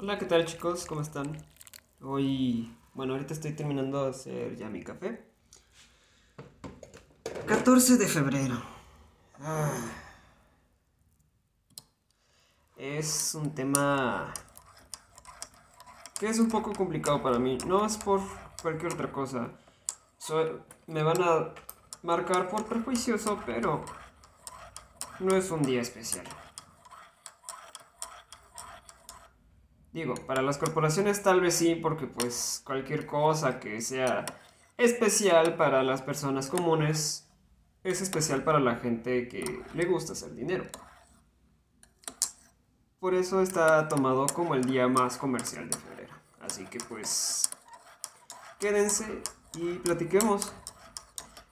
Hola, ¿qué tal chicos? ¿Cómo están? Hoy, bueno, ahorita estoy terminando de hacer ya mi café. 14 de febrero. Ah. Es un tema que es un poco complicado para mí. No es por cualquier otra cosa. me van a marcar por prejuicioso, pero no es un día especial. Digo, para las corporaciones tal vez sí, porque pues cualquier cosa que sea especial para las personas comunes es especial para la gente que le gusta hacer dinero. Por eso está tomado como el día más comercial de febrero. Así que pues quédense y platiquemos.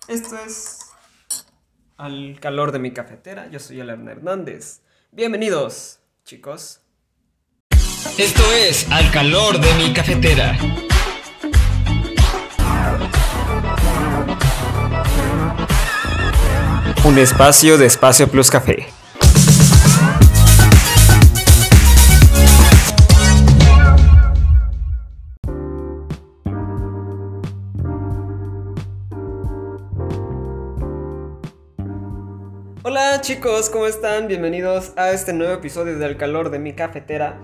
Esto es al calor de mi cafetera. Yo soy Alan Hernández. Bienvenidos, chicos. Esto es Al calor de mi cafetera. Un espacio de Espacio Plus Café. Hola chicos, ¿cómo están? Bienvenidos a este nuevo episodio de Al calor de mi cafetera.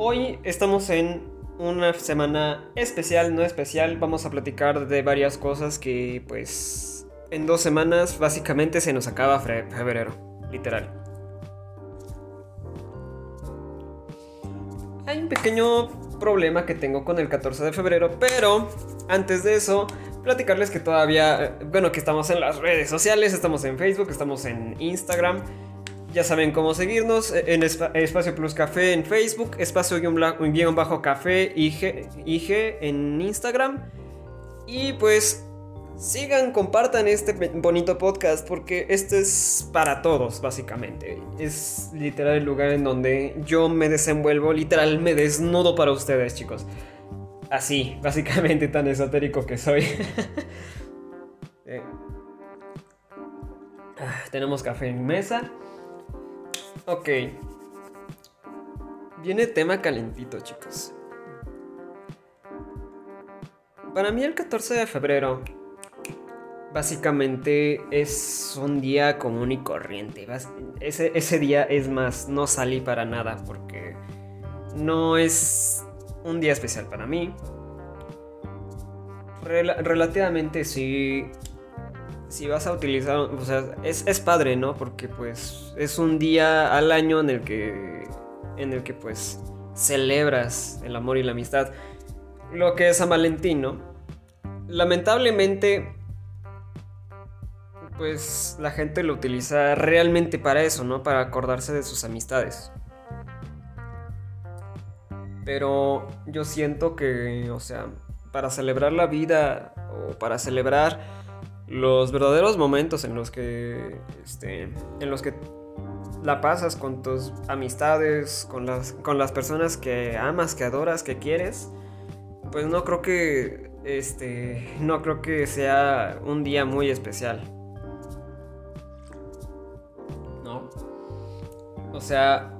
Hoy estamos en una semana especial, no especial. Vamos a platicar de varias cosas que pues en dos semanas básicamente se nos acaba febrero, literal. Hay un pequeño problema que tengo con el 14 de febrero, pero antes de eso, platicarles que todavía, bueno, que estamos en las redes sociales, estamos en Facebook, estamos en Instagram. Ya saben cómo seguirnos en Espacio Plus Café en Facebook, Espacio guion bajo café IG, IG en Instagram. Y pues sigan, compartan este bonito podcast porque esto es para todos, básicamente. Es literal el lugar en donde yo me desenvuelvo, literal me desnudo para ustedes, chicos. Así, básicamente tan esotérico que soy. Eh. Ah, tenemos café en mesa. Ok. Viene tema calentito, chicos. Para mí el 14 de febrero básicamente es un día común y corriente. Ese, ese, día es más, no salí para nada porque no es un día especial para mí. relativamente sí si vas a utilizar, o sea, es, padre, ¿no? Porque pues es un día al año en el que, en el que pues celebras el amor y la amistad. Lo que es San Valentín, ¿no? Lamentablemente, pues la gente lo utiliza realmente para eso, ¿no? Para acordarse de sus amistades. Pero yo siento que, o sea, para celebrar la vida o para celebrar los verdaderos momentos en los que este, en los que la pasas con tus amistades, con las, con las personas que amas, que adoras, que quieres, pues no creo que este no creo que sea un día muy especial. ¿No? O sea,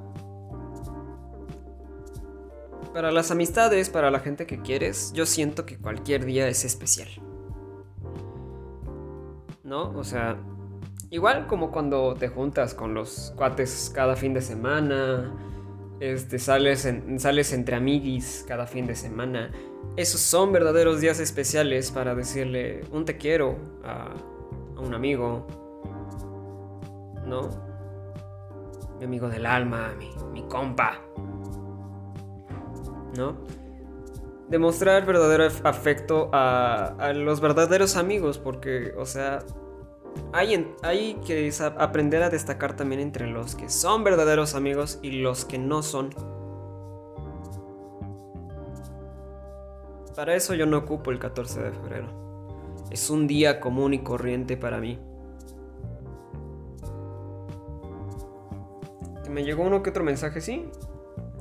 para las amistades, para la gente que quieres, yo siento que cualquier día es especial. ¿No? O sea, igual como cuando te juntas con los cuates cada fin de semana, este, sales, sales entre amiguis cada fin de semana. Esos son verdaderos días especiales para decirle un te quiero a, un amigo, ¿no? Mi amigo del alma, mi, compa, ¿no? demostrar verdadero afecto a, a, los verdaderos amigos, porque, o sea, hay, que aprender a destacar también entre los que son verdaderos amigos y los que no son. Para eso yo no ocupo el 14 de febrero. Es un día común y corriente para mí. me llegó uno que otro mensaje, sí.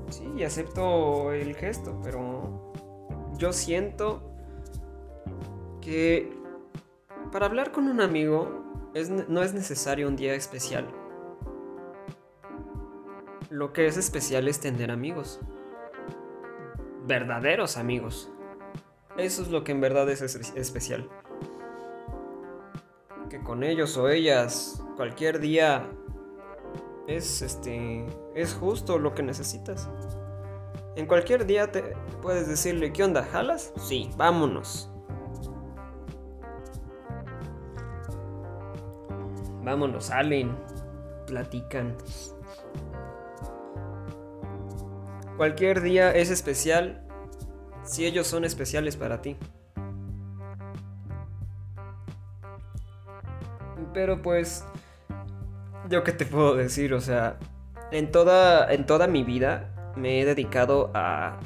Sí, acepto el gesto, pero yo siento que para hablar con un amigo no es necesario un día especial. Lo que es especial es tener amigos. verdaderos amigos. Eso es lo que en verdad es especial. Que con ellos o ellas cualquier día es este es justo lo que necesitas. En cualquier día te puedes decirle, "¿Qué onda? ¿Jalas?" Sí, vámonos. Vámonos, salen, platican. Cualquier día es especial si ellos son especiales para ti. Pero pues, yo qué te puedo decir, o sea, en toda, en toda mi vida me he dedicado a,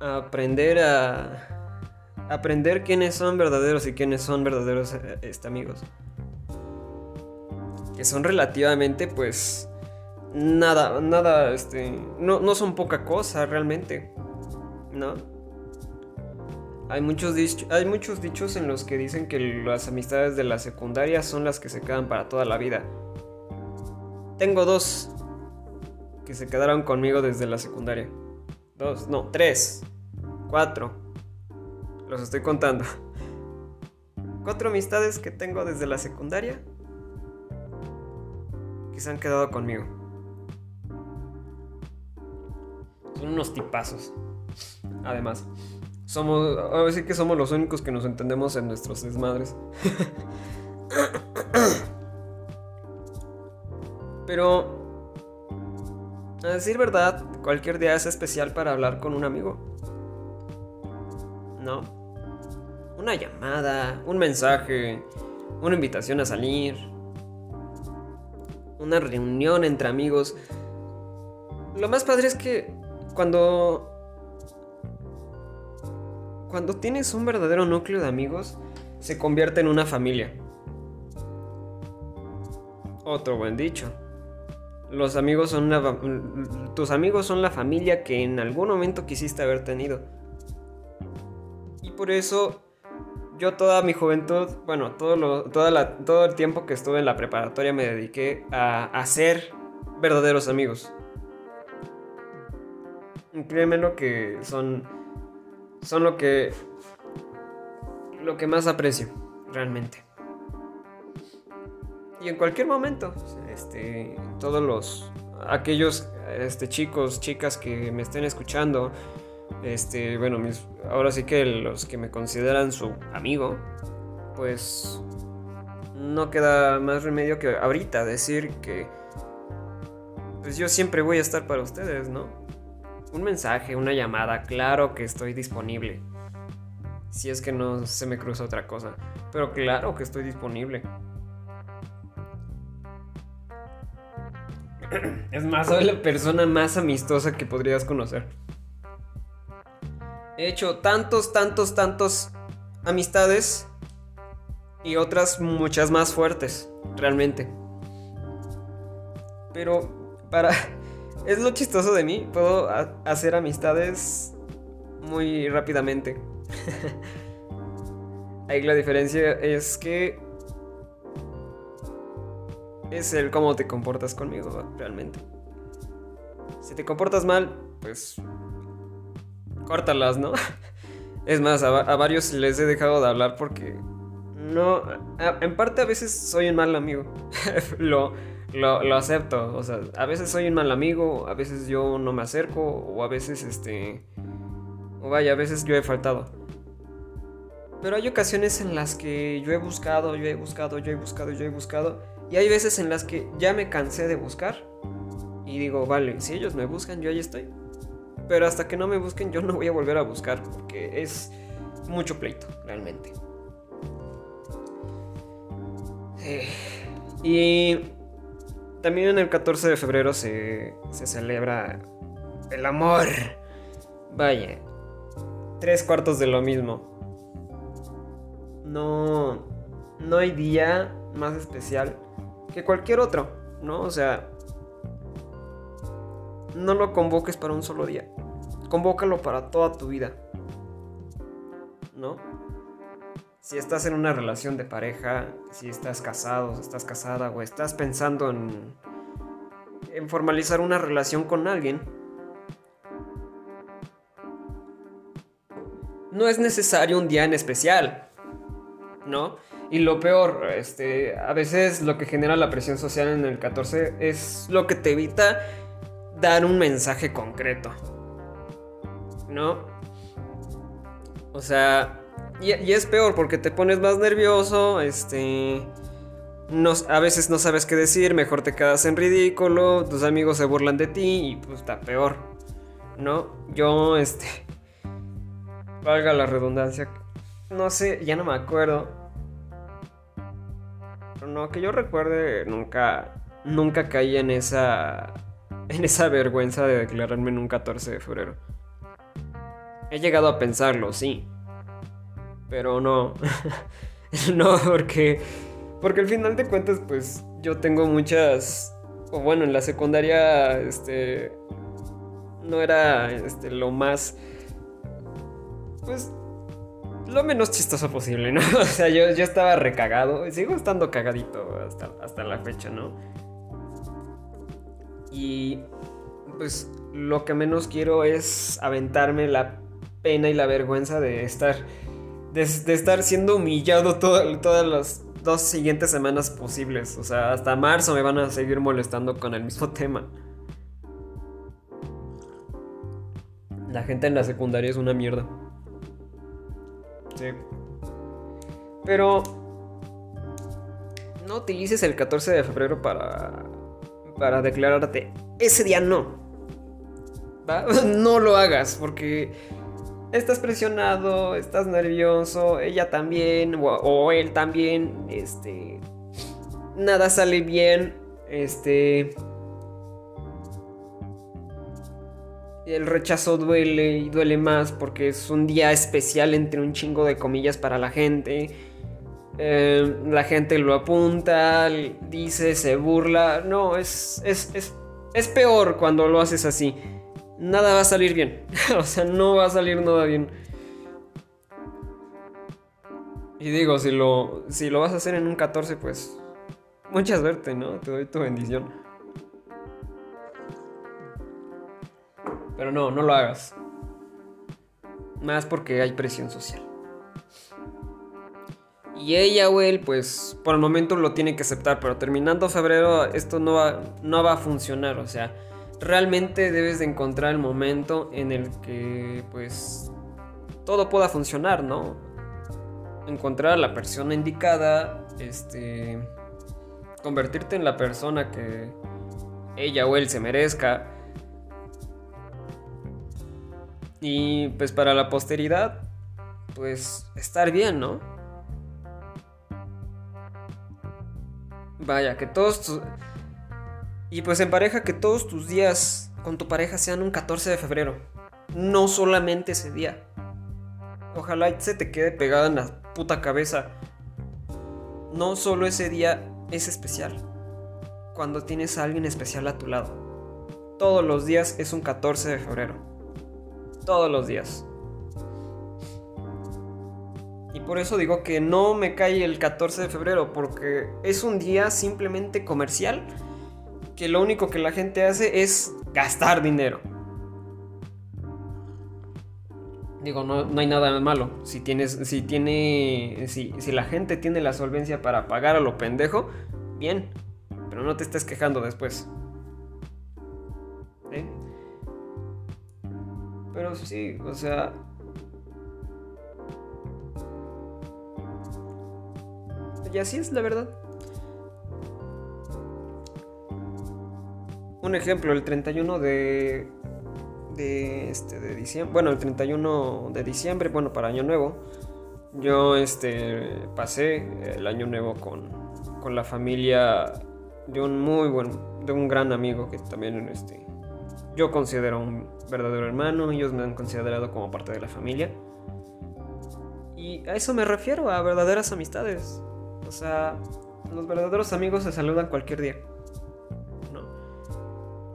aprender a aprender quiénes son verdaderos y quiénes son verdaderos eh, este, amigos. Que son relativamente, pues, nada, nada, este, no, no son poca cosa realmente, ¿no? Hay muchos, hay muchos dichos en los que dicen que las amistades de la secundaria son las que se quedan para toda la vida. Tengo dos que se quedaron conmigo desde la secundaria. Dos, no, tres, cuatro. Los estoy contando. Cuatro amistades que tengo desde la secundaria que se han quedado conmigo. Son unos tipazos. Además, somos. Ahora sí que somos los únicos que nos entendemos en nuestros desmadres. Pero. A decir verdad, cualquier día es especial para hablar con un amigo. ¿No? Una llamada, un mensaje, una invitación a salir, una reunión entre amigos. Lo más padre es que cuando cuando tienes un verdadero núcleo de amigos, se convierte en una familia. Otro buen dicho. Los amigos son tus amigos son la familia que en algún momento quisiste haber tenido. Y por eso yo toda mi juventud, bueno, todo, toda todo el tiempo que estuve en la preparatoria me dediqué a hacer verdaderos amigos. Créeme lo que son, son lo que, lo que más aprecio, realmente. Y en cualquier momento, este, todos los, aquellos, este, chicos, chicas que me estén escuchando, este, bueno, ahora sí que los que me consideran su amigo, pues no queda más remedio que ahorita decir que pues yo siempre voy a estar para ustedes, ¿no? Un mensaje, una llamada, claro que estoy disponible. Si es que no se me cruza otra cosa. Pero claro que estoy disponible. Es más, soy la persona más amistosa que podrías conocer. He hecho tantos, tantos, tantos amistades y otras muchas más fuertes, realmente. Pero para... Es lo chistoso de mí, puedo hacer amistades muy rápidamente. Ahí la diferencia es que es el cómo te comportas conmigo, realmente. Si te comportas mal, pues córtalas, ¿no? Es más, a, varios les he dejado de hablar porque no, en parte a veces soy un mal amigo. lo, lo, acepto. O sea, a veces soy un mal amigo, a veces yo no me acerco, o a veces este. O vaya, a veces yo he faltado. Pero hay ocasiones en las que yo he buscado, yo he buscado, yo he buscado, yo he buscado. Y hay veces en las que ya me cansé de buscar. Y digo, vale, si ellos me buscan, yo ahí estoy. Pero hasta que no me busquen yo no voy a volver a buscar porque es mucho pleito, realmente. Eh, y también el 14 de febrero se, se celebra el amor. Vaya, tres cuartos de lo mismo. No, no hay día más especial que cualquier otro, ¿no? O sea, no lo convoques para un solo día. Convócalo para toda tu vida. ¿No? Si estás en una relación de pareja, si estás casado, si estás casada o estás pensando en, en formalizar una relación con alguien, no es necesario un día en especial, ¿no? Y lo peor, este, a veces lo que genera la presión social en el 14 es lo que te evita dar un mensaje concreto, ¿no? O sea, y, es peor porque te pones más nervioso, este... No, a veces no sabes qué decir, mejor te quedas en ridículo, tus amigos se burlan de ti y pues está peor, ¿no? Yo, este... Valga la redundancia, no sé, ya no me acuerdo. Pero no, que yo recuerde, nunca, nunca caí en esa, en esa vergüenza de declararme en un 14 de febrero. He llegado a pensarlo, sí. Pero no. no, porque. Porque al final de cuentas, pues yo tengo muchas. O bueno, en la secundaria, este. No era este, lo más. Pues. Lo menos chistoso posible, ¿no? O sea, yo, yo estaba recagado. Sigo estando cagadito hasta, hasta la fecha, ¿no? Y. Pues lo que menos quiero es aventarme la pena y la vergüenza de estar de, estar siendo humillado todas las dos siguientes semanas posibles. O sea, hasta marzo me van a seguir molestando con el mismo tema. La gente en la secundaria es una mierda. Sí. Pero no utilices el 14 de febrero para para declararte. Ese día no. No lo hagas porque estás presionado, estás nervioso, ella también, o, él también, este, nada sale bien, este, el rechazo duele y duele más porque es un día especial entre un chingo de comillas para la gente. Eh, la gente lo apunta, dice, se burla. No, es, es, es, es peor cuando lo haces así nada va a salir bien. o sea, no va a salir nada bien. Y digo, si lo, si lo vas a hacer en un 14, pues mucha suerte, ¿no? Te doy tu bendición. Pero no, no lo hagas. Más porque hay presión social. Y ella él, pues por el momento lo tiene que aceptar, pero terminando febrero esto no va, no va a funcionar, o sea realmente debes de encontrar el momento en el que pues todo pueda funcionar, ¿no? Encontrar a la persona indicada, este convertirte en la persona que ella o él se merezca. Y pues para la posteridad, pues estar bien, ¿no? Vaya, que todos tus y pues en pareja que todos tus días con tu pareja sean un 14 de febrero. No solamente ese día. Ojalá se te quede pegada en la puta cabeza. No solo ese día es especial. Cuando tienes a alguien especial a tu lado. Todos los días es un 14 de febrero. Todos los días. Y por eso digo que no me cae el 14 de febrero, porque es un día simplemente comercial que lo único que la gente hace es gastar dinero. Digo, no, hay nada malo. Si tienes, si tiene, si, si la gente tiene la solvencia para pagar a lo pendejo, bien. Pero no te estés quejando después. ¿Eh? Pero sí, o sea, y así es la verdad. un ejemplo, el 31 de, de, este, de diciembre, bueno, el 31 de diciembre, bueno, para Año Nuevo, yo este, pasé el Año Nuevo con, con la familia de un muy buen, de un gran amigo que también este, yo considero un verdadero hermano, ellos me han considerado como parte de la familia. Y a eso me refiero, a verdaderas amistades. O sea, los verdaderos amigos se saludan cualquier día.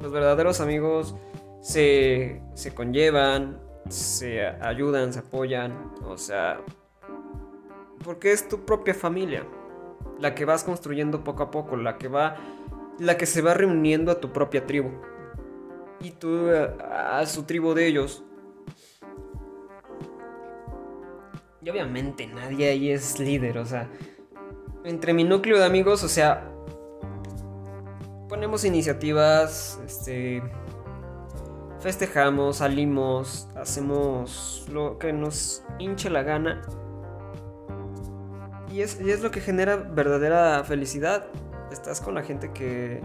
Los verdaderos amigos se, se conllevan, se ayudan, se apoyan, o sea, porque es tu propia familia, la que vas construyendo poco a poco, la que va, la que se va reuniendo a tu propia tribu y tú a, su tribu de ellos. Y obviamente nadie ahí es líder, o sea, entre mi núcleo de amigos, o sea, ponemos iniciativas, este, festejamos, salimos, hacemos lo que nos hinche la gana. Y es, y es lo que genera verdadera felicidad. Estás con la gente que,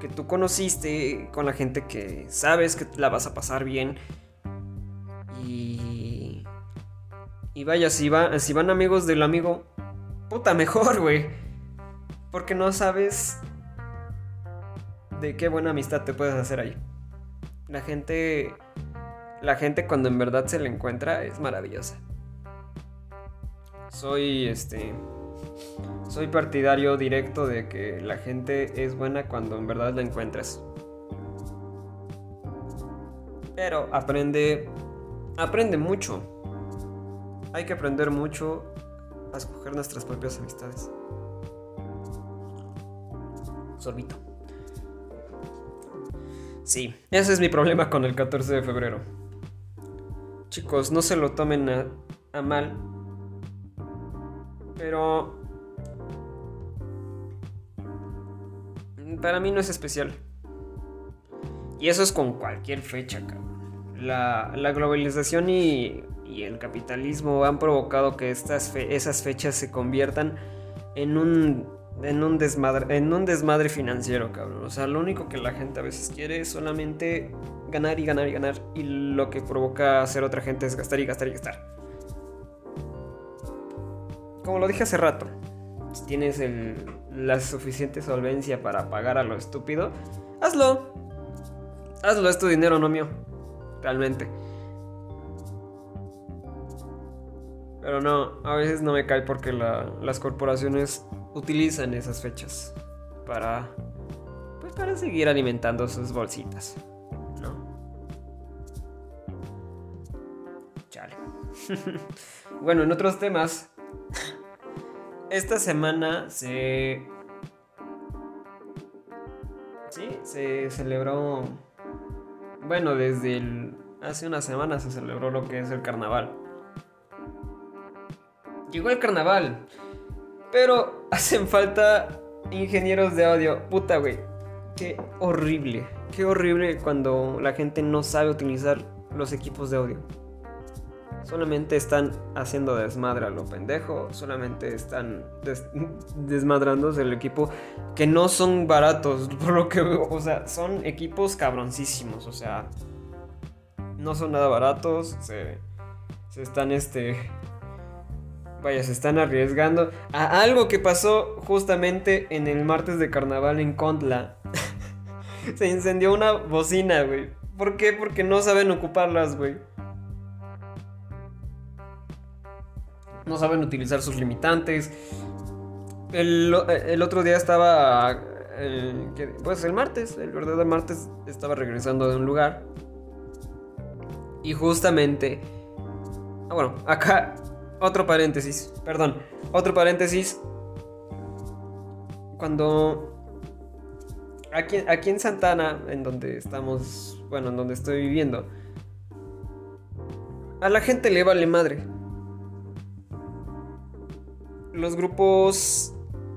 que tú conociste, con la gente que sabes que la vas a pasar bien. Y... Y vaya, si, va, si van amigos del amigo, puta mejor, güey. Porque no sabes de qué buena amistad te puedes hacer ahí. La gente. La gente cuando en verdad se le encuentra es maravillosa. Soy este. Soy partidario directo de que la gente es buena cuando en verdad la encuentras. Pero aprende. Aprende mucho. Hay que aprender mucho a escoger nuestras propias amistades. Sorbito. Sí, ese es mi problema con el 14 de febrero. Chicos, no se lo tomen a, mal. Pero... Para mí no es especial. Y eso es con cualquier fecha, cabrón. La, globalización y, y, el capitalismo han provocado que estas esas fechas se conviertan en un en un desmadre, en un desmadre financiero, cabrón. O sea, lo único que la gente a veces quiere es solamente ganar y ganar y ganar. Y lo que provoca hacer otra gente es gastar y gastar y gastar. Como lo dije hace rato, si tienes la suficiente solvencia para pagar a lo estúpido, hazlo. Hazlo, es tu dinero, no mío. Realmente. Pero no, a veces no me cae porque las corporaciones utilizan esas fechas para pues para seguir alimentando sus bolsitas, ¿no? Chale. bueno, en otros temas esta semana se Sí, se celebró bueno, desde el hace una semana se celebró lo que es el carnaval. Llegó el carnaval. Pero hacen falta ingenieros de audio. Puta, güey. Qué horrible. Qué horrible cuando la gente no sabe utilizar los equipos de audio. Solamente están haciendo desmadre a lo pendejo. Solamente están desmadrándose el equipo. Que no son baratos. Por lo que O sea, son equipos cabroncísimos. O sea. No son nada baratos. Se, se están este vaya, se están arriesgando a algo que pasó justamente en el martes de carnaval en Contla. se incendió una bocina, güey. ¿Por qué? Porque no saben ocuparlas, güey. No saben utilizar sus limitantes. El, otro día estaba... Pues el martes, el verdadero martes, estaba regresando de un lugar. Y justamente... Ah, bueno, acá otro paréntesis, perdón, otro paréntesis. Cuando aquí, aquí en Santana, en donde estamos, bueno, en donde estoy viviendo, a la gente le vale madre. Los grupos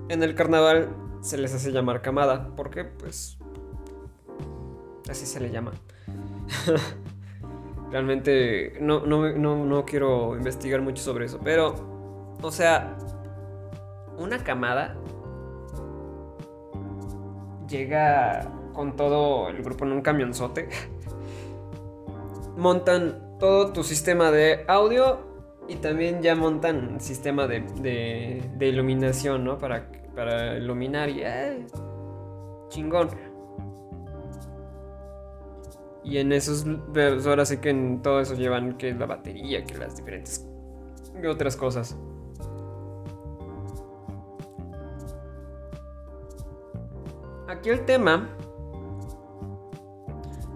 en el carnaval se les hace llamar camada, porque pues así se le llama. Realmente no, no, quiero investigar mucho sobre eso. Pero, o sea, una camada llega con todo el grupo en un camionzote. montan todo tu sistema de audio y también ya montan sistema de, de, iluminación, ¿no? Para, para iluminar y... Eh, chingón. Y en esos, ahora sí que en todo eso llevan que la batería, que las diferentes otras cosas. Aquí el tema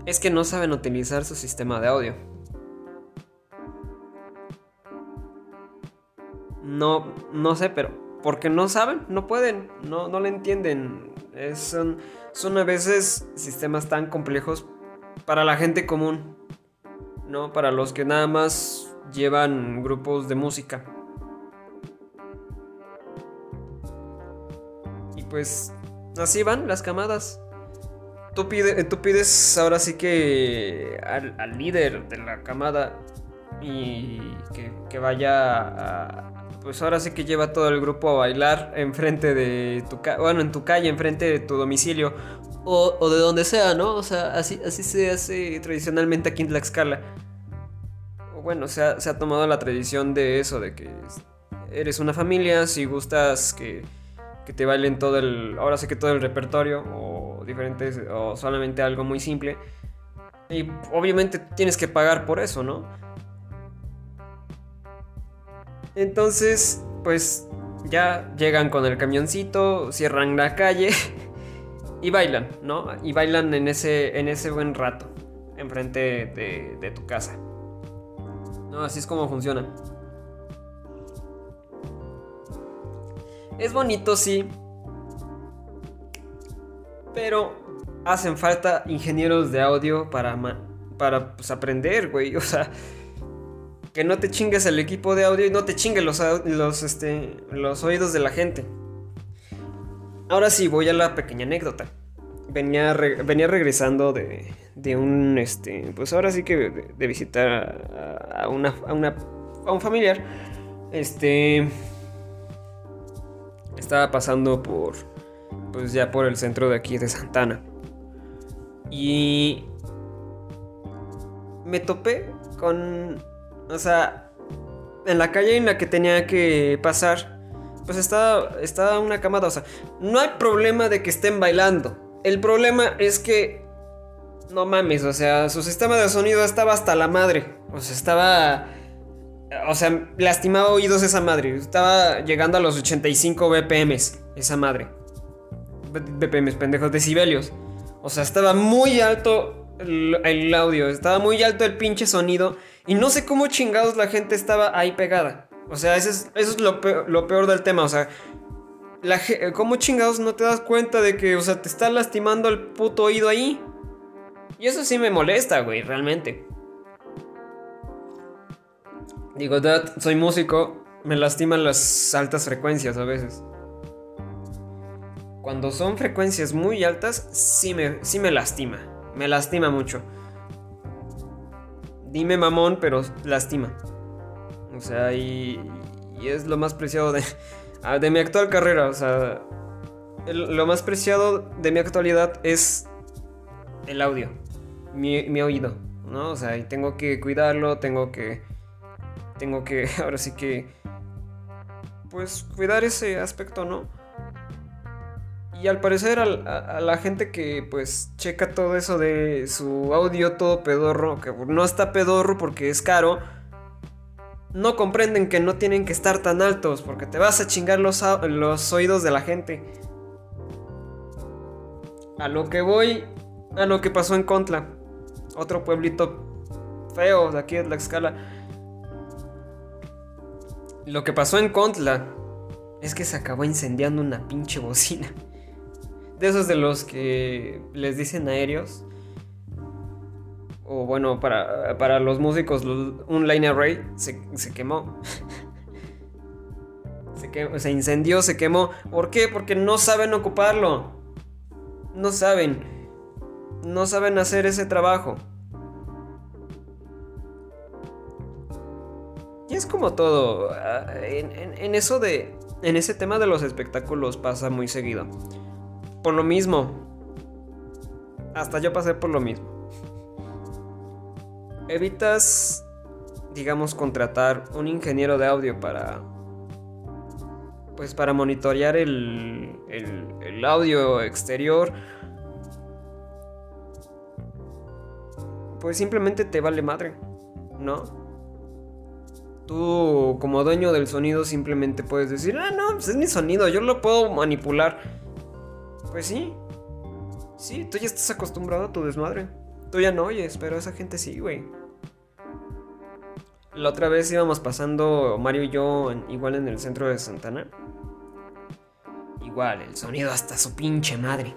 es que no saben utilizar su sistema de audio. No, no sé, pero porque no saben, no pueden, no, no le entienden. son, son a veces sistemas tan complejos para la gente común, ¿no? Para los que nada más llevan grupos de música. Y pues así van las camadas. Tú, tú pides ahora sí que al, líder de la camada y que, que vaya a, pues ahora sí que lleva todo el grupo a bailar enfrente de tu bueno, en tu calle, enfrente de tu domicilio o, de donde sea, ¿no? O sea, así, así se hace tradicionalmente aquí en Tlaxcala. O bueno, se ha, se ha tomado la tradición de eso, de que eres una familia, si gustas que, que te bailen todo el, ahora sí que todo el repertorio o diferentes, o solamente algo muy simple. Y obviamente tienes que pagar por eso, ¿no? Entonces, pues ya llegan con el camioncito, cierran la calle y bailan, ¿no? Y bailan en ese, en ese buen rato, enfrente de, de tu casa. No, así es como funciona. Es bonito, sí. Pero hacen falta ingenieros de audio para, para pues, aprender, güey. O sea, que no te chingues el equipo de audio y no te chingues los, los, este, los oídos de la gente. Ahora sí, voy a la pequeña anécdota. Venía, venía regresando de, de, un, este, pues ahora sí que de, visitar a, una, a, una, a un familiar. Este, estaba pasando por, pues ya por el centro de aquí de Santana. Y me topé con o sea, en la calle en la que tenía que pasar, pues estaba, estaba una camada. O sea, no hay problema de que estén bailando. El problema es que, no mames, o sea, su sistema de sonido estaba hasta la madre. O sea, estaba... O sea, lastimaba oídos esa madre. Estaba llegando a los 85 BPMs, esa madre. BPMs, pendejos, decibelios. O sea, estaba muy alto el, el audio, estaba muy alto el pinche sonido. Y no sé cómo chingados la gente estaba ahí pegada. O sea, eso es, eso es lo, peor, del tema. O sea, la, ¿cómo chingados no te das cuenta de que, o sea, te está lastimando el puto oído ahí? Y eso sí me molesta, güey, realmente. Digo, dad, soy músico, me lastiman las altas frecuencias a veces. Cuando son frecuencias muy altas, sí me, sí me lastima. Me lastima mucho dime mamón, pero lastima. O sea, y, y es lo más preciado de, ah, de mi actual carrera. O sea, lo más preciado de mi actualidad es el audio, mi, mi, oído, ¿no? O sea, y tengo que cuidarlo, tengo que, tengo que, ahora sí que, pues cuidar ese aspecto, ¿no? Y al parecer a, la gente que pues checa todo eso de su audio todo pedorro, que no está pedorro porque es caro, no comprenden que no tienen que estar tan altos porque te vas a chingar los, los oídos de la gente. A lo que voy, a lo que pasó en Contla, otro pueblito feo de aquí de Tlaxcala. Lo que pasó en Contla es que se acabó incendiando una pinche bocina de esos de los que les dicen aéreos. O bueno, para, para los músicos, un line array se, quemó. se, se incendió, se quemó. ¿Por qué? Porque no saben ocuparlo. No saben. No saben hacer ese trabajo. Y es como todo. Ah, en eso de. En ese tema de los espectáculos pasa muy seguido. Por lo mismo. Hasta yo pasé por lo mismo. Evitas, digamos, contratar un ingeniero de audio para... Pues para monitorear el, el, audio exterior. Pues simplemente te vale madre, ¿no? Tú como dueño del sonido simplemente puedes decir, ah, no, pues es mi sonido, yo lo puedo manipular. Pues sí. Sí, tú ya estás acostumbrado a tu desmadre. Tú ya no oyes, pero esa gente sí, güey. La otra vez íbamos pasando Mario y yo igual en el centro de Santana. Igual, el sonido hasta su pinche madre.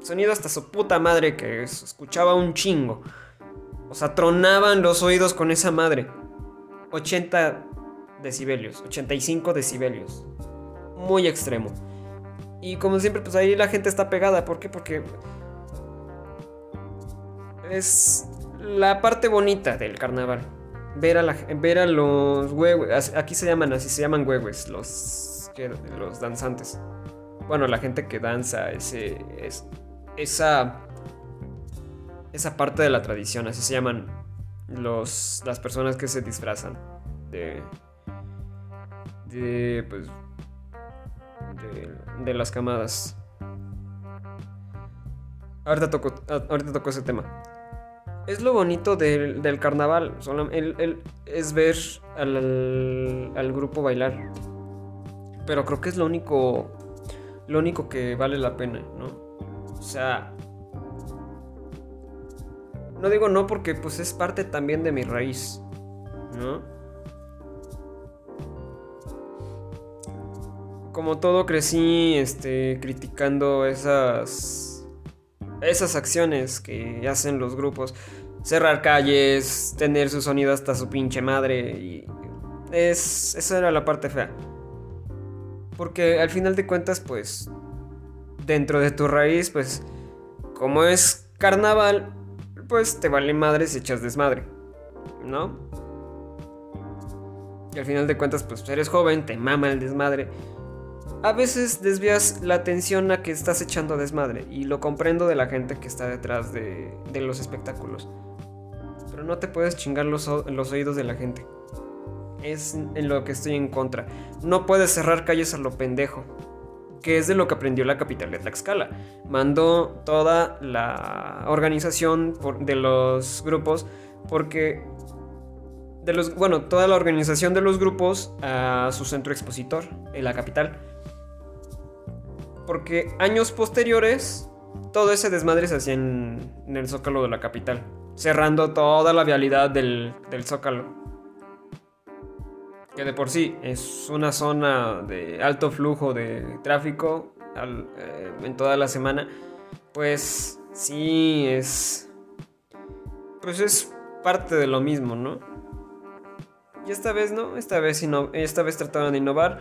Sonido hasta su puta madre que escuchaba un chingo. O sea, tronaban los oídos con esa madre. 80 decibelios, 85 decibelios. Muy extremo. Y como siempre, pues ahí la gente está pegada. ¿Por qué? Porque es la parte bonita del carnaval. Ver a, ver a los huevos. Aquí se llaman así, se llaman huevos, los, los danzantes. Bueno, la gente que danza, ese, es, esa, esa parte de la tradición, así se llaman los, las personas que se disfrazan de, de, pues, de, las camadas. Ahorita tocó, ahorita tocó ese tema es lo bonito del, del carnaval. es ver al, al, grupo bailar. Pero creo que es lo único. Lo único que vale la pena, ¿no? O sea. No digo no porque pues es parte también de mi raíz. ¿No? Como todo crecí este, criticando esas esas acciones que hacen los grupos. Cerrar calles, tener su sonido hasta su pinche madre. Y es, esa era la parte fea. Porque al final de cuentas, pues, dentro de tu raíz, pues, como es carnaval, pues te vale madre si echas desmadre. ¿No? Y al final de cuentas, pues eres joven, te mama el desmadre a veces desvías la atención a que estás echando desmadre y lo comprendo de la gente que está detrás de, los espectáculos. Pero no te puedes chingar los, los, oídos de la gente. Es en lo que estoy en contra. No puedes cerrar calles a lo pendejo. Que es de lo que aprendió la capital de Tlaxcala. Mandó toda la organización de los grupos porque de los, bueno, toda la organización de los grupos a su centro expositor en la capital. Porque años posteriores, todo ese desmadre se hacía en, el zócalo de la capital, cerrando toda la vialidad del, zócalo. Que de por sí es una zona de alto flujo de tráfico eh, en toda la semana. Pues sí es. Pues es parte de lo mismo, ¿no? Y esta vez no, esta vez, esta vez trataron de innovar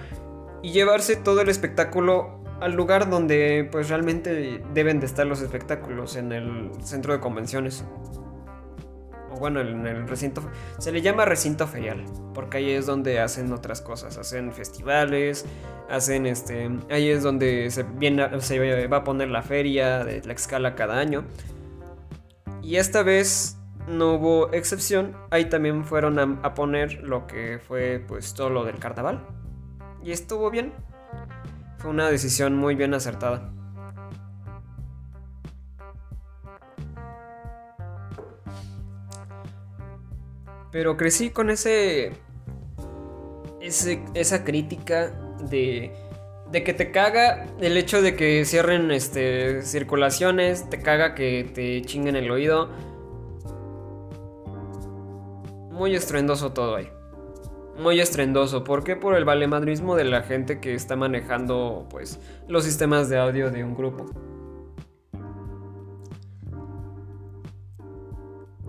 y llevarse todo el espectáculo al lugar donde pues realmente deben de estar los espectáculos, en el centro de convenciones. O bueno, en el recinto... Se le llama recinto ferial, porque ahí es donde hacen otras cosas, hacen festivales, hacen este... Ahí es donde se, viene, se va a poner la feria de la escala cada año. Y esta vez no hubo excepción, ahí también fueron a, a poner lo que fue pues todo lo del carnaval. Y estuvo bien, fue una decisión muy bien acertada. Pero crecí con ese, esa crítica de, de que te caga el hecho de que cierren este, circulaciones, te caga que te chinguen el oído. Muy estruendoso todo ahí muy estrendoso. ¿Por qué? Por el valemadrismo de la gente que está manejando pues los sistemas de audio de un grupo.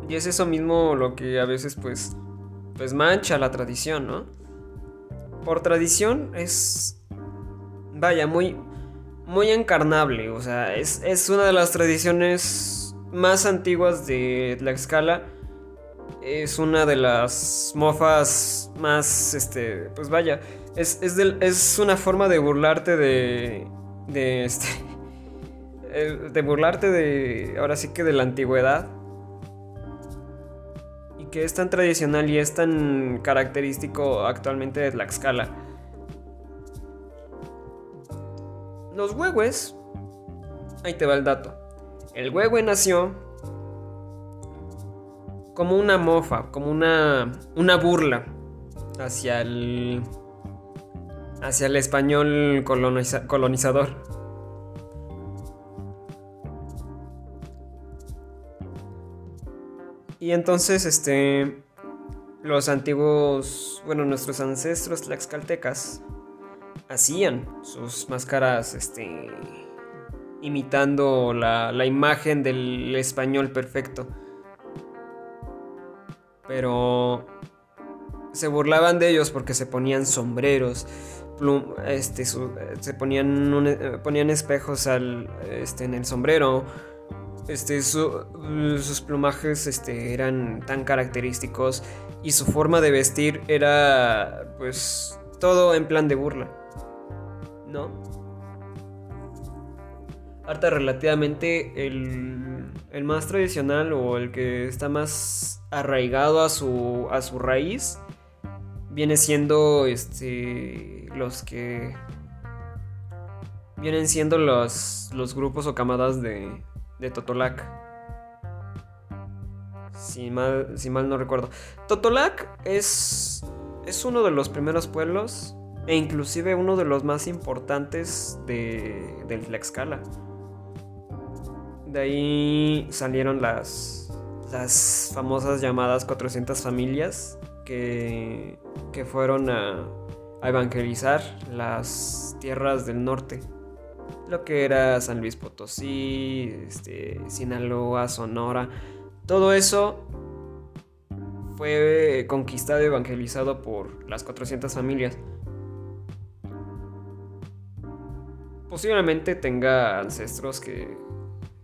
Y es eso mismo lo que a veces pues pues mancha la tradición, ¿no? Por tradición es vaya muy muy encarnable, o sea, es, es una de las tradiciones más antiguas de la escala es una de las mofas más, este, pues vaya, es, es, una forma de burlarte de, de, este, de burlarte de, ahora sí que de la antigüedad. Y que es tan tradicional y es tan característico actualmente de Tlaxcala. Los huehues, ahí te va el dato. El huehue nació como una mofa, como una, una burla hacia el, hacia el español colonizador. Y entonces, este, los antiguos, bueno, nuestros ancestros tlaxcaltecas hacían sus máscaras, este, imitando la, la imagen del español perfecto. Pero se burlaban de ellos porque se ponían sombreros, este, se ponían, eh, ponían espejos al, este, en el sombrero. Este, sus plumajes este, eran tan característicos y su forma de vestir era pues todo en plan de burla. ¿No? Ahorita relativamente el, el, más tradicional o el que está más arraigado a su, a su raíz viene siendo este los que vienen siendo los, los grupos o camadas de, de Totolac. Si mal, si mal no recuerdo. Totolac es, es uno de los primeros pueblos e inclusive uno de los más importantes de, de Tlaxcala. De ahí salieron las, las famosas llamadas 400 familias que, que fueron a, evangelizar las tierras del norte. Lo que era San Luis Potosí, este, Sinaloa, Sonora. Todo eso fue conquistado y evangelizado por las 400 familias. Posiblemente tenga ancestros que,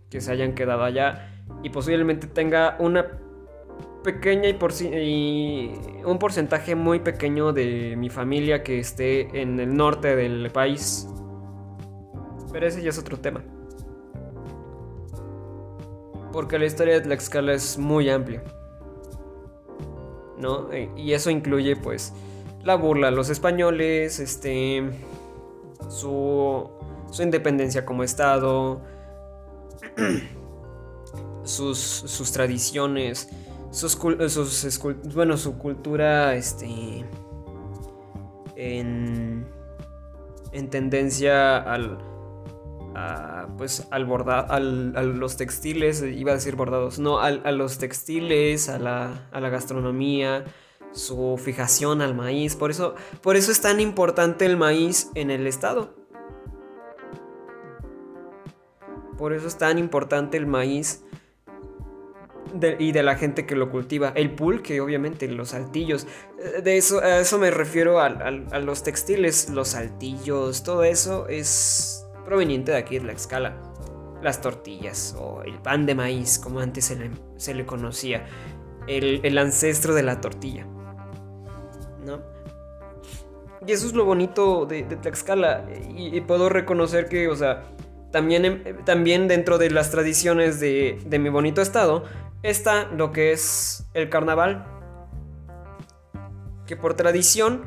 que se hayan quedado allá y posiblemente tenga una pequeña y, por, y un porcentaje muy pequeño de mi familia que esté en el norte del país. Pero ese ya es otro tema. Porque la historia de Tlaxcala es muy amplia. ¿No? E, y eso incluye pues la burla a los españoles, este su su independencia como estado, sus, sus tradiciones, sus, bueno, su cultura este en, en tendencia al pues al bordar a los textiles iba a decir bordados no a los textiles a la, a la gastronomía su fijación al maíz por eso por eso es tan importante el maíz en el estado por eso es tan importante el maíz y de la gente que lo cultiva. El pulque, obviamente, los saltillos. Eh, de eso, a eso me refiero a, los textiles, los saltillos, todo eso es proveniente de aquí de la escala. Las tortillas o el pan de maíz, como antes se le, conocía. El, ancestro de la tortilla. ¿No? Y eso es lo bonito de, Tlaxcala. Y, puedo reconocer que, o sea, también, también dentro de las tradiciones de, de mi bonito estado, está lo que es el carnaval. Que por tradición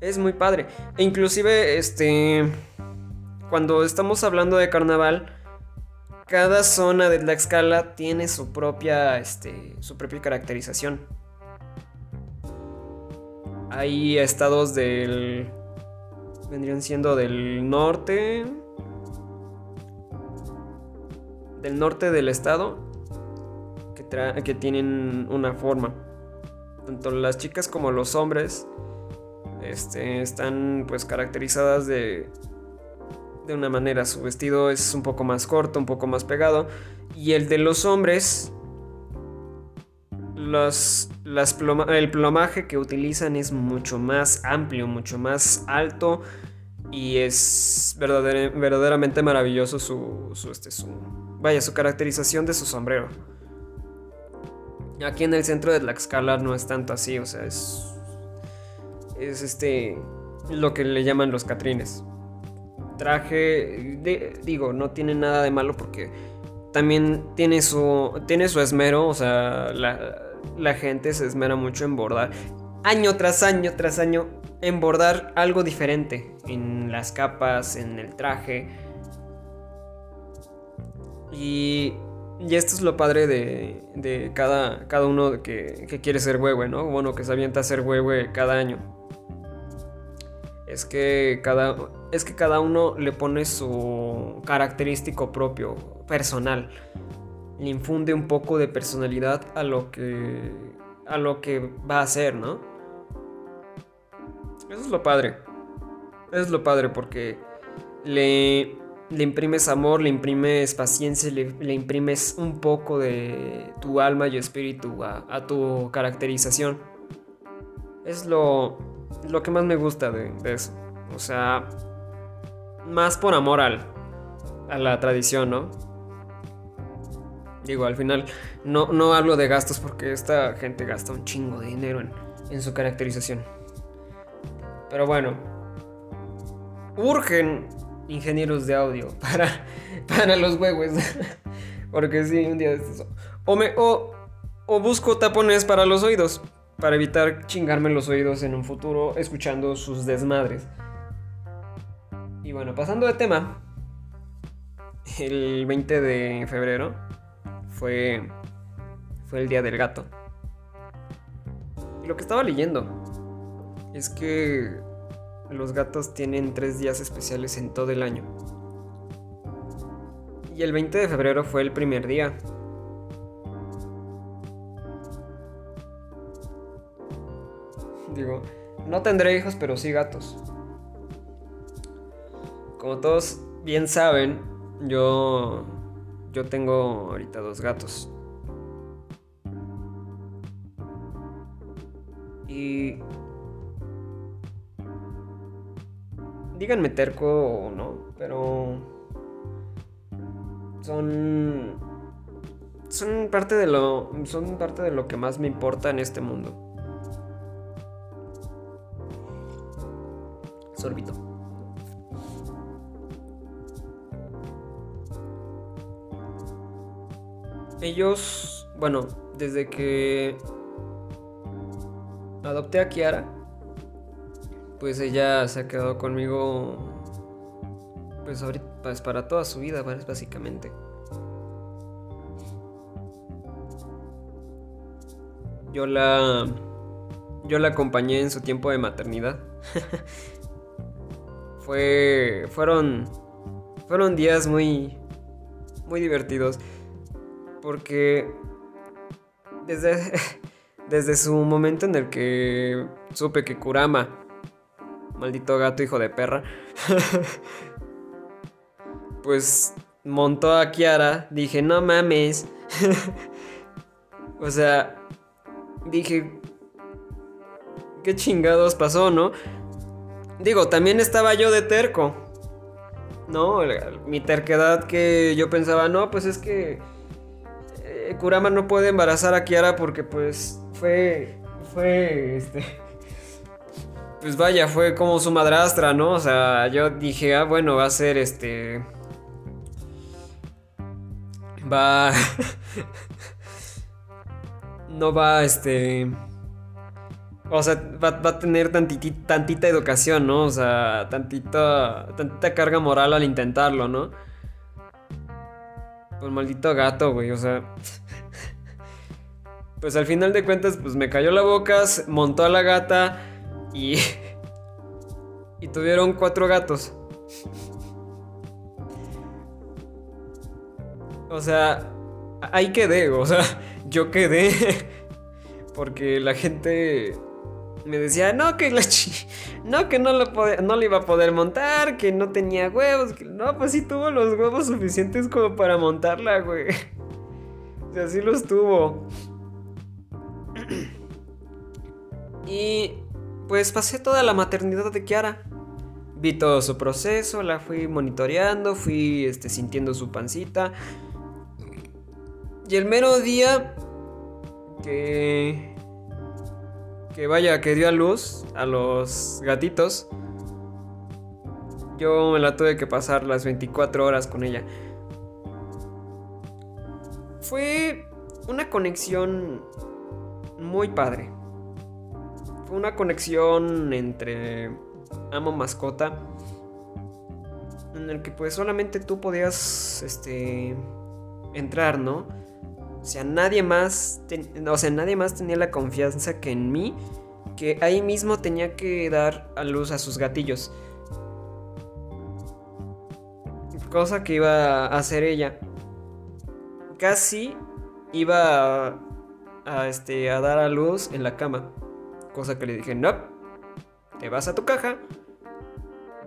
es muy padre. E inclusive, este. Cuando estamos hablando de carnaval. Cada zona de la escala tiene su propia. Este. su propia caracterización. Hay estados del. Vendrían siendo del norte. Del norte del estado que tienen una forma. Tanto las chicas como los hombres este, están pues caracterizadas de, de una manera. Su vestido es un poco más corto, un poco más pegado. Y el de los hombres, las el plomaje que utilizan es mucho más amplio, mucho más alto. Y es verdaderamente maravilloso su, su, este, su, vaya, su caracterización de su sombrero. Aquí en el centro de Tlaxcala no es tanto así, o sea, es. Es este. Lo que le llaman los catrines. Traje. digo, no tiene nada de malo porque también tiene su. Tiene su esmero, o sea, la, la gente se esmera mucho en bordar. Año tras año tras año, en bordar algo diferente. En las capas, en el traje. Y y esto es lo padre de, de cada, cada uno que, que, quiere ser huehue, ¿no? Bueno, que se avienta a ser huehue cada año. Es que, cada, es que cada uno le pone su característico propio, personal. Le infunde un poco de personalidad a lo que, a lo que va a hacer, ¿no? Eso es lo padre. Eso es lo padre porque le le imprimes amor, le imprimes paciencia, le, imprimes un poco de tu alma y espíritu a, tu caracterización. es lo, lo que más me gusta de, de eso. O sea, más por amor al, a la tradición, ¿no? Digo, al final no, no hablo de gastos porque esta gente gasta un chingo de dinero en, en su caracterización. Pero bueno, urgen ingenieros de audio para, para los huevos. porque sí, un día de estos. O, me, o, o busco tapones para los oídos. Para evitar chingarme los oídos en un futuro escuchando sus desmadres. Y bueno, pasando de tema. El 20 de febrero fue, fue el día del gato. Y lo que estaba leyendo es que los gatos tienen tres días especiales en todo el año. Y el 20 de febrero fue el primer día. Digo, no tendré hijos, pero sí gatos. Como todos bien saben, yo yo tengo ahorita dos gatos. Y díganme terco o no, pero son son parte de lo son parte de lo que más me importa en este mundo. Sorbito. Ellos, bueno, desde que adopté a Kiara, pues ella se ha quedado conmigo pues ahorita pues para toda su vida, básicamente. Yo la yo la acompañé en su tiempo de maternidad. Fue fueron fueron días muy muy divertidos porque desde desde su momento en el que supe que Kurama maldito gato hijo de perra, pues montó a Kiara, dije, no mames. o sea, dije, ¿qué chingados pasó, no? Digo, también estaba yo de terco. No, mi terquedad que yo pensaba, no, pues es que eh, Kurama no puede embarazar a Kiara porque pues fue, fue, este, pues vaya, fue como su madrastra, ¿no? O sea, yo dije, ah, bueno, va a ser este... Va... no va, este... O sea, va, a tener tantita educación, ¿no? O sea, tantita, tantita carga moral al intentarlo, ¿no? Pues maldito gato, güey, o sea... Pues al final de cuentas, pues me cayó la boca, montó a la gata y... y tuvieron cuatro gatos. O sea, ahí quedé, o sea, yo quedé. Porque la gente me decía, no, que la no, que no lo, no le iba a poder montar, que no tenía huevos. No, pues sí tuvo los huevos suficientes como para montarla, güey. O sea, sí los tuvo. y pues pasé toda la maternidad de Kiara. Vi todo su proceso, la fui monitoreando, fui este, sintiendo su pancita. Y el mero día que... Que vaya, que dio a luz a los gatitos. Yo me la tuve que pasar las 24 horas con ella. Fue una conexión muy padre. Fue una conexión entre amo mascota. En el que pues solamente tú podías este entrar, ¿no? O sea, nadie más, o sea, nadie más tenía la confianza que en mí, que ahí mismo tenía que dar a luz a sus gatillos. Cosa que iba a hacer ella. Casi iba a, a, este, a dar a luz en la cama. Cosa que le dije, no, te vas a tu caja.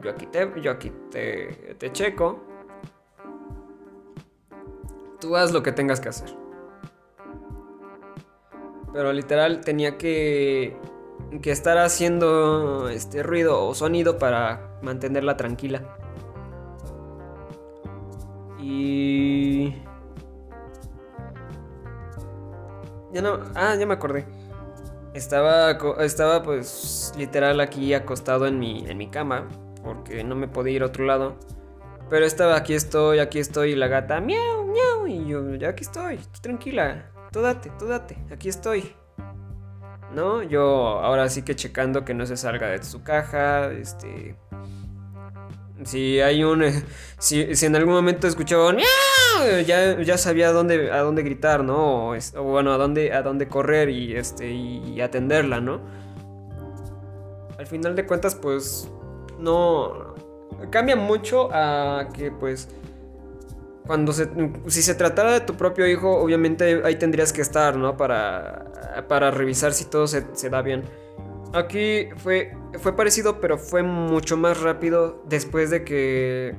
Yo aquí te, yo aquí te, te checo. Tú haz lo que tengas que hacer. Pero literal tenía que que estar haciendo este ruido o sonido para mantenerla tranquila. Y ya no, ah, ya me acordé. Estaba estaba pues literal aquí acostado en mi en mi cama porque no me podía ir a otro lado. Pero estaba aquí estoy, aquí estoy y la gata miau, miau y yo ya aquí estoy, tranquila. Tú date, tú date, aquí estoy. ¿no? Yo ahora sí que checando que no se salga de su caja, este... Si hay un... Si, en algún momento escuchaba ya, ya sabía dónde, a dónde gritar, ¿no? O, bueno, a dónde, a dónde correr y, este, y atenderla, ¿no? Al final de cuentas, pues... No... Cambia mucho a que, pues cuando se, si se tratara de tu propio hijo, obviamente ahí tendrías que estar, ¿no? Para, para revisar si todo se, da bien. Aquí fue, fue parecido, pero fue mucho más rápido después de que...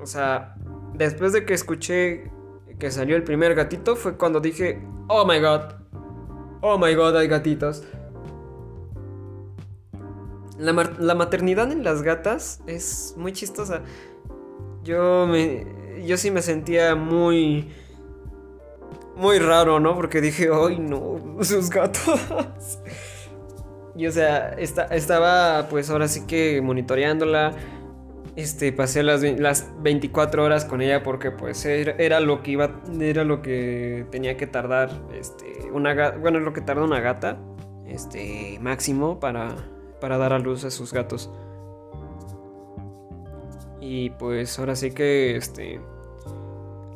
O sea, después de que escuché que salió el primer gatito, fue cuando dije, oh my god, oh my god, hay gatitos. La, maternidad en las gatas es muy chistosa. Yo me yo sí me sentía muy muy raro, ¿no? Porque dije, ay, no, sus gatos. y o sea, estaba pues ahora sí que monitoreándola. Este, pasé las, las 24 horas con ella porque pues era, lo que iba, era lo que tenía que tardar, este, una bueno, lo que tarda una gata, este, máximo para, para dar a luz a sus gatos. Y pues ahora sí que, este,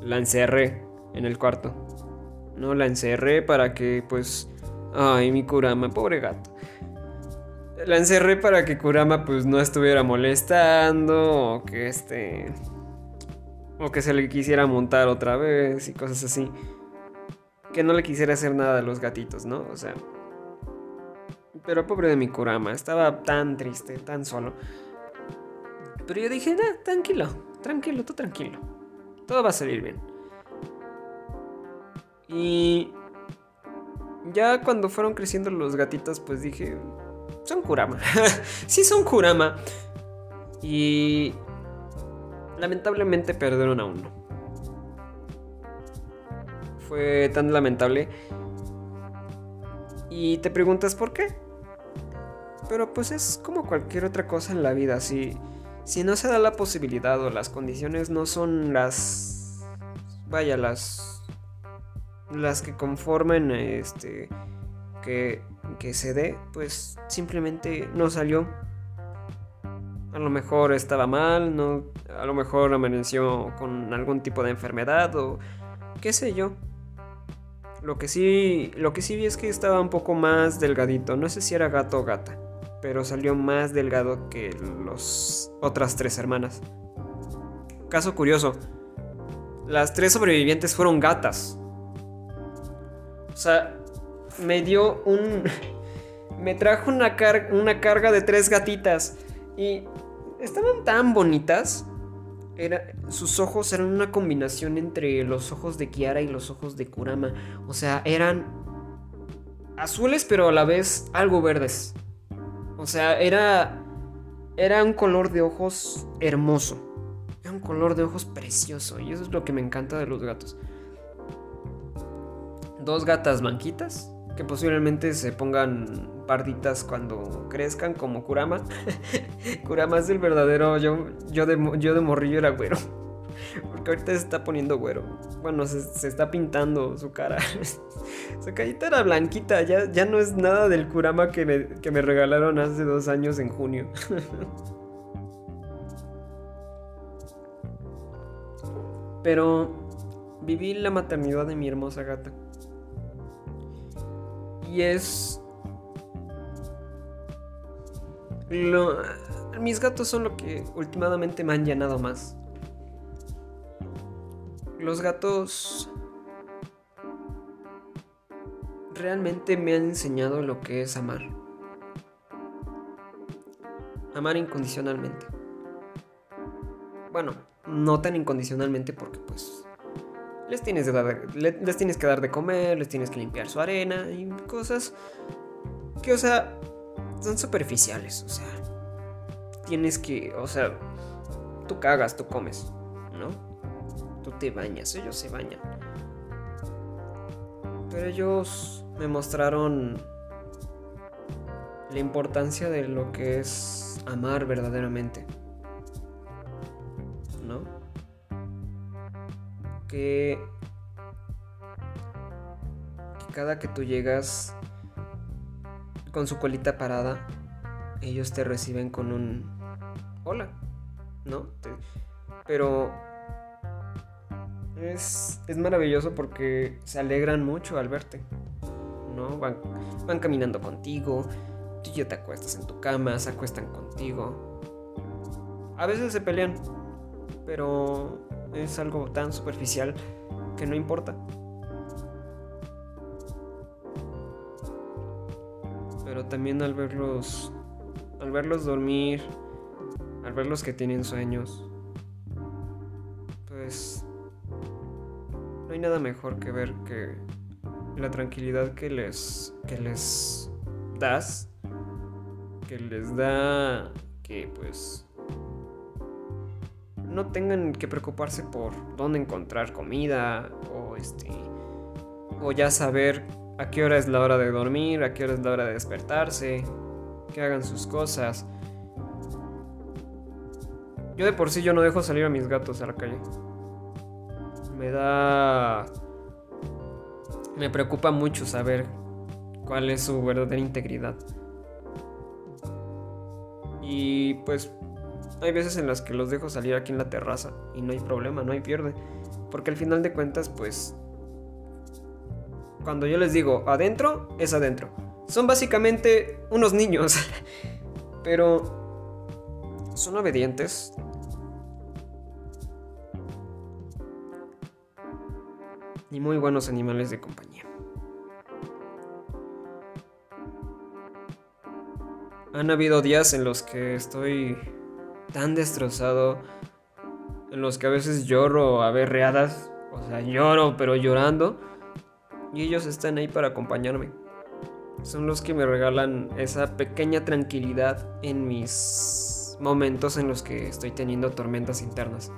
la encerré en el cuarto. No, la encerré para que, pues. Ay, mi Kurama, pobre gato. La encerré para que Kurama, pues, no estuviera molestando. O que este. O que se le quisiera montar otra vez y cosas así. Que no le quisiera hacer nada a los gatitos, ¿no? O sea. Pero pobre de mi Kurama, estaba tan triste, tan solo. Pero yo dije, nah, tranquilo, tranquilo, tú tranquilo. Todo va a salir bien. Y ya cuando fueron creciendo los gatitos, pues dije, son Kurama. sí, son Kurama. Y lamentablemente perdieron a uno. Fue tan lamentable. Y te preguntas por qué. Pero pues es como cualquier otra cosa en la vida. Si si no se da la posibilidad o las condiciones no son las vaya las las que conformen este que, que se dé pues simplemente no salió a lo mejor estaba mal no a lo mejor amaneció con algún tipo de enfermedad o qué sé yo lo que sí lo que sí vi es que estaba un poco más delgadito no sé si era gato o gata pero salió más delgado que las otras tres hermanas. Caso curioso, las tres sobrevivientes fueron gatas. O sea, me dio un... me trajo una, una carga de tres gatitas y estaban tan bonitas. Era, sus ojos eran una combinación entre los ojos de Kiara y los ojos de Kurama. O sea, eran azules pero a la vez algo verdes. O sea, era. Era un color de ojos hermoso. Era un color de ojos precioso. Y eso es lo que me encanta de los gatos. Dos gatas blanquitas. Que posiblemente se pongan parditas cuando crezcan, como Kurama. Kurama es el verdadero. Yo, yo, de, yo de morrillo era güero. Porque ahorita se está poniendo güero. Bueno, se, está pintando su cara. su carita era blanquita. Ya, ya no es nada del Kurama que me, que me regalaron hace dos años en junio. Pero viví la maternidad de mi hermosa gata. Y es... Mis gatos son lo que últimamente me han llenado más. Los gatos realmente me han enseñado lo que es amar. Amar incondicionalmente. Bueno, no tan incondicionalmente porque pues les tienes, que dar, les tienes que dar de comer, les tienes que limpiar su arena y cosas que, o sea, son superficiales, o sea, tienes que, o sea, tú cagas, tú comes, ¿no? Tú te bañas, ellos se bañan. Pero ellos me mostraron la importancia de lo que es amar verdaderamente. Que, que cada que tú llegas con su colita parada, ellos te reciben con un hola, ¿no? pero es, es maravilloso porque se alegran mucho al verte, ¿no? Van, van caminando contigo, tú ya te acuestas en tu cama, se acuestan contigo. A veces se pelean, pero es algo tan superficial que no importa. Pero también al verlos al verlos dormir, al verlos que tienen sueños, pues no hay nada mejor que ver que la tranquilidad que les que les das que les da que pues no tengan que preocuparse por dónde encontrar comida o este o ya saber a qué hora es la hora de dormir, a qué hora es la hora de despertarse, que hagan sus cosas. Yo de por sí yo no dejo salir a mis gatos a la calle. Me da me preocupa mucho saber cuál es su verdadera integridad. Y pues hay veces en las que los dejo salir aquí en la terraza y no hay problema, no hay pierde. Porque al final de cuentas, pues... Cuando yo les digo adentro, es adentro. Son básicamente unos niños. Pero... Son obedientes. Y muy buenos animales de compañía. Han habido días en los que estoy tan destrozado, en los que a veces lloro a berreadas, o sea, lloro pero llorando, y ellos están ahí para acompañarme. Son los que me regalan esa pequeña tranquilidad en mis momentos en los que estoy teniendo tormentas internas.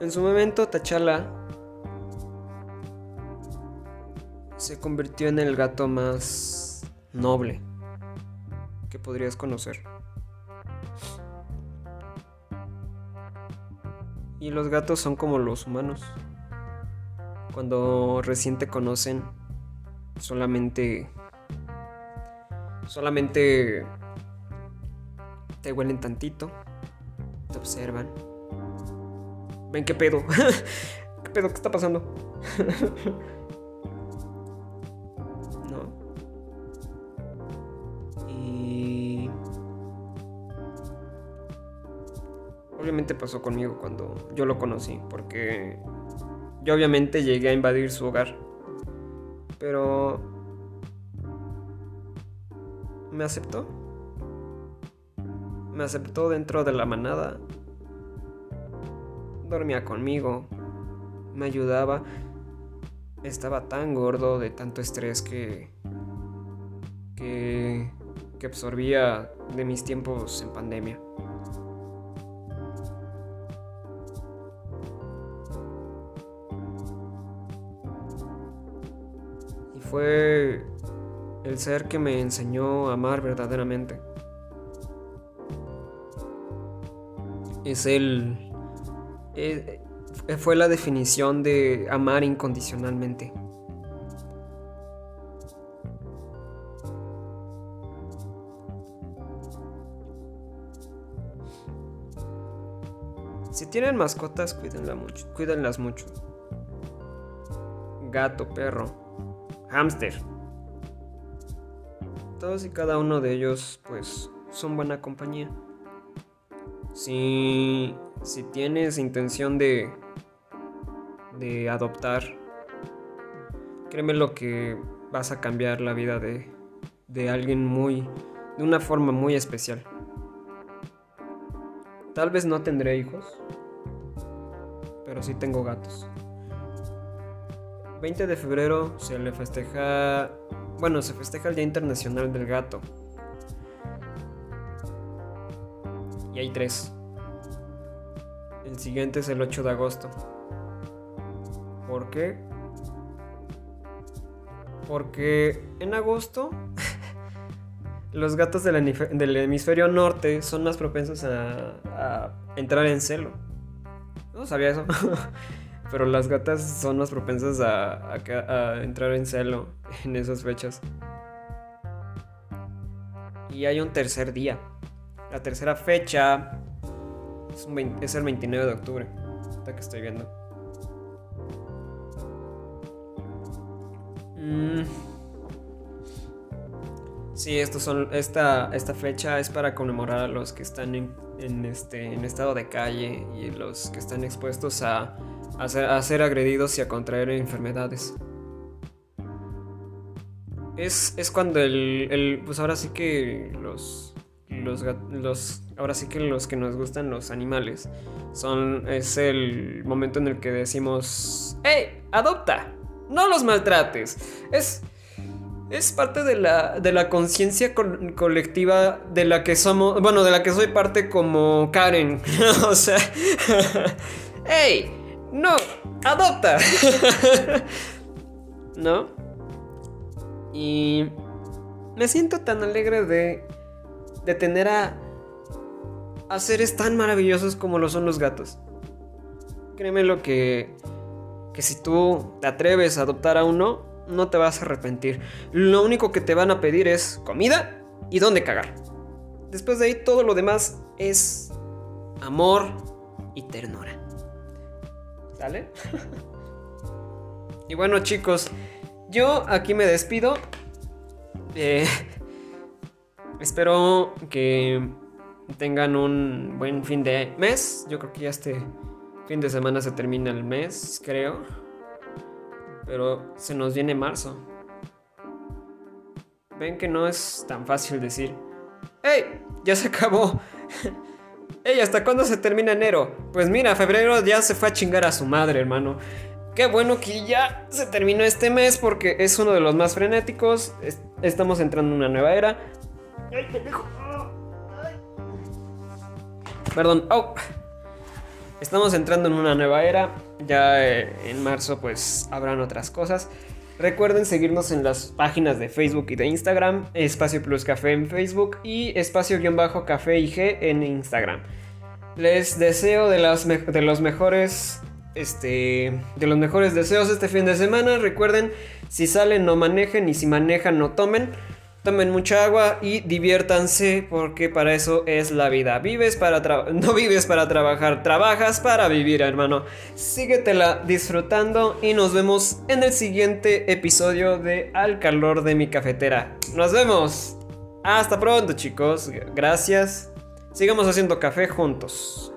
En su momento, Tachala se convirtió en el gato más noble que podrías conocer. Y los gatos son como los humanos. Cuando recién te conocen, solamente solamente te huelen tantito, te observan. Ven qué pedo. ¿Qué pedo? ¿Qué está pasando? pasó conmigo cuando yo lo conocí, porque yo obviamente llegué a invadir su hogar. Pero... Me aceptó. Me aceptó dentro de la manada. Dormía conmigo. Me ayudaba. Estaba tan gordo de tanto estrés que... que absorbía de mis tiempos en pandemia. Fue el ser que me enseñó a amar verdaderamente. Es el... Eh, fue la definición de amar incondicionalmente. Si tienen mascotas, cuídenla cuídenlas mucho. Gato, perro, hámster. Todos y cada uno de ellos, pues, son buena compañía. Si, si tienes intención de, de adoptar, créeme lo que vas a cambiar la vida de, de alguien muy, de una forma muy especial. Tal vez no tendré hijos, pero sí tengo gatos. 20 de febrero se le festeja. Bueno, se festeja el Día Internacional del Gato. Y hay tres. El siguiente es el 8 de agosto. ¿Por qué? Porque en agosto los gatos del, hemisferio norte son más propensos a, entrar en celo. No sabía eso. Pero las gatas son más propensas a, entrar en celo en esas fechas. Y hay un tercer día. La tercera fecha es, el 29 de octubre. Esta que estoy viendo. Mm. Sí, estos son, esta, esta fecha es para conmemorar a los que están en, este, en estado de calle y los que están expuestos a, ser, agredidos y a contraer enfermedades. Es, cuando el, Pues ahora sí que los, los, los. Ahora sí que los que nos gustan los animales. Son. Es el momento en el que decimos. ¡Hey! ¡Adopta! No los maltrates. Es es parte de la, de la conciencia colectiva de la que somos, bueno, de la que soy parte como Karen. o sea, ¡Ey! ¡No! ¡Adopta! ¿No? Y me siento tan alegre de, de tener a, seres tan maravillosos como lo son los gatos. Créeme lo que, que si tú te atreves a adoptar a uno, no te vas a arrepentir. Lo único que te van a pedir es comida y dónde cagar. Después de ahí todo lo demás es amor y ternura. Y bueno chicos, yo aquí me despido. Eh, espero que tengan un buen fin de mes. Yo creo que ya este fin de semana se termina el mes, creo. Pero se nos viene marzo. Ven que no es tan fácil decir, ¡Ey! Ya se acabó. ¡Ey! ¿Hasta cuándo se termina enero? Pues mira, febrero ya se fue a chingar a su madre, hermano. Qué bueno que ya se terminó este mes porque es uno de los más frenéticos. Estamos entrando en una nueva era. ¡Ay, Perdón. Oh. Estamos entrando en una nueva era. Ya eh, en marzo pues habrán otras cosas. Recuerden seguirnos en las páginas de Facebook y de Instagram, Espacio Plus Café en Facebook y Espacio-Café IG en Instagram. Les deseo de, de los mejores este, de los mejores deseos este fin de semana. Recuerden, si salen no manejen y si manejan no tomen. Tomen mucha agua y diviértanse porque para eso es la vida. Vives para no vives para trabajar, trabajas para vivir, hermano. Síguetela disfrutando y nos vemos en el siguiente episodio de Al calor de mi cafetera. Nos vemos. Hasta pronto, chicos. Gracias. Sigamos haciendo café juntos.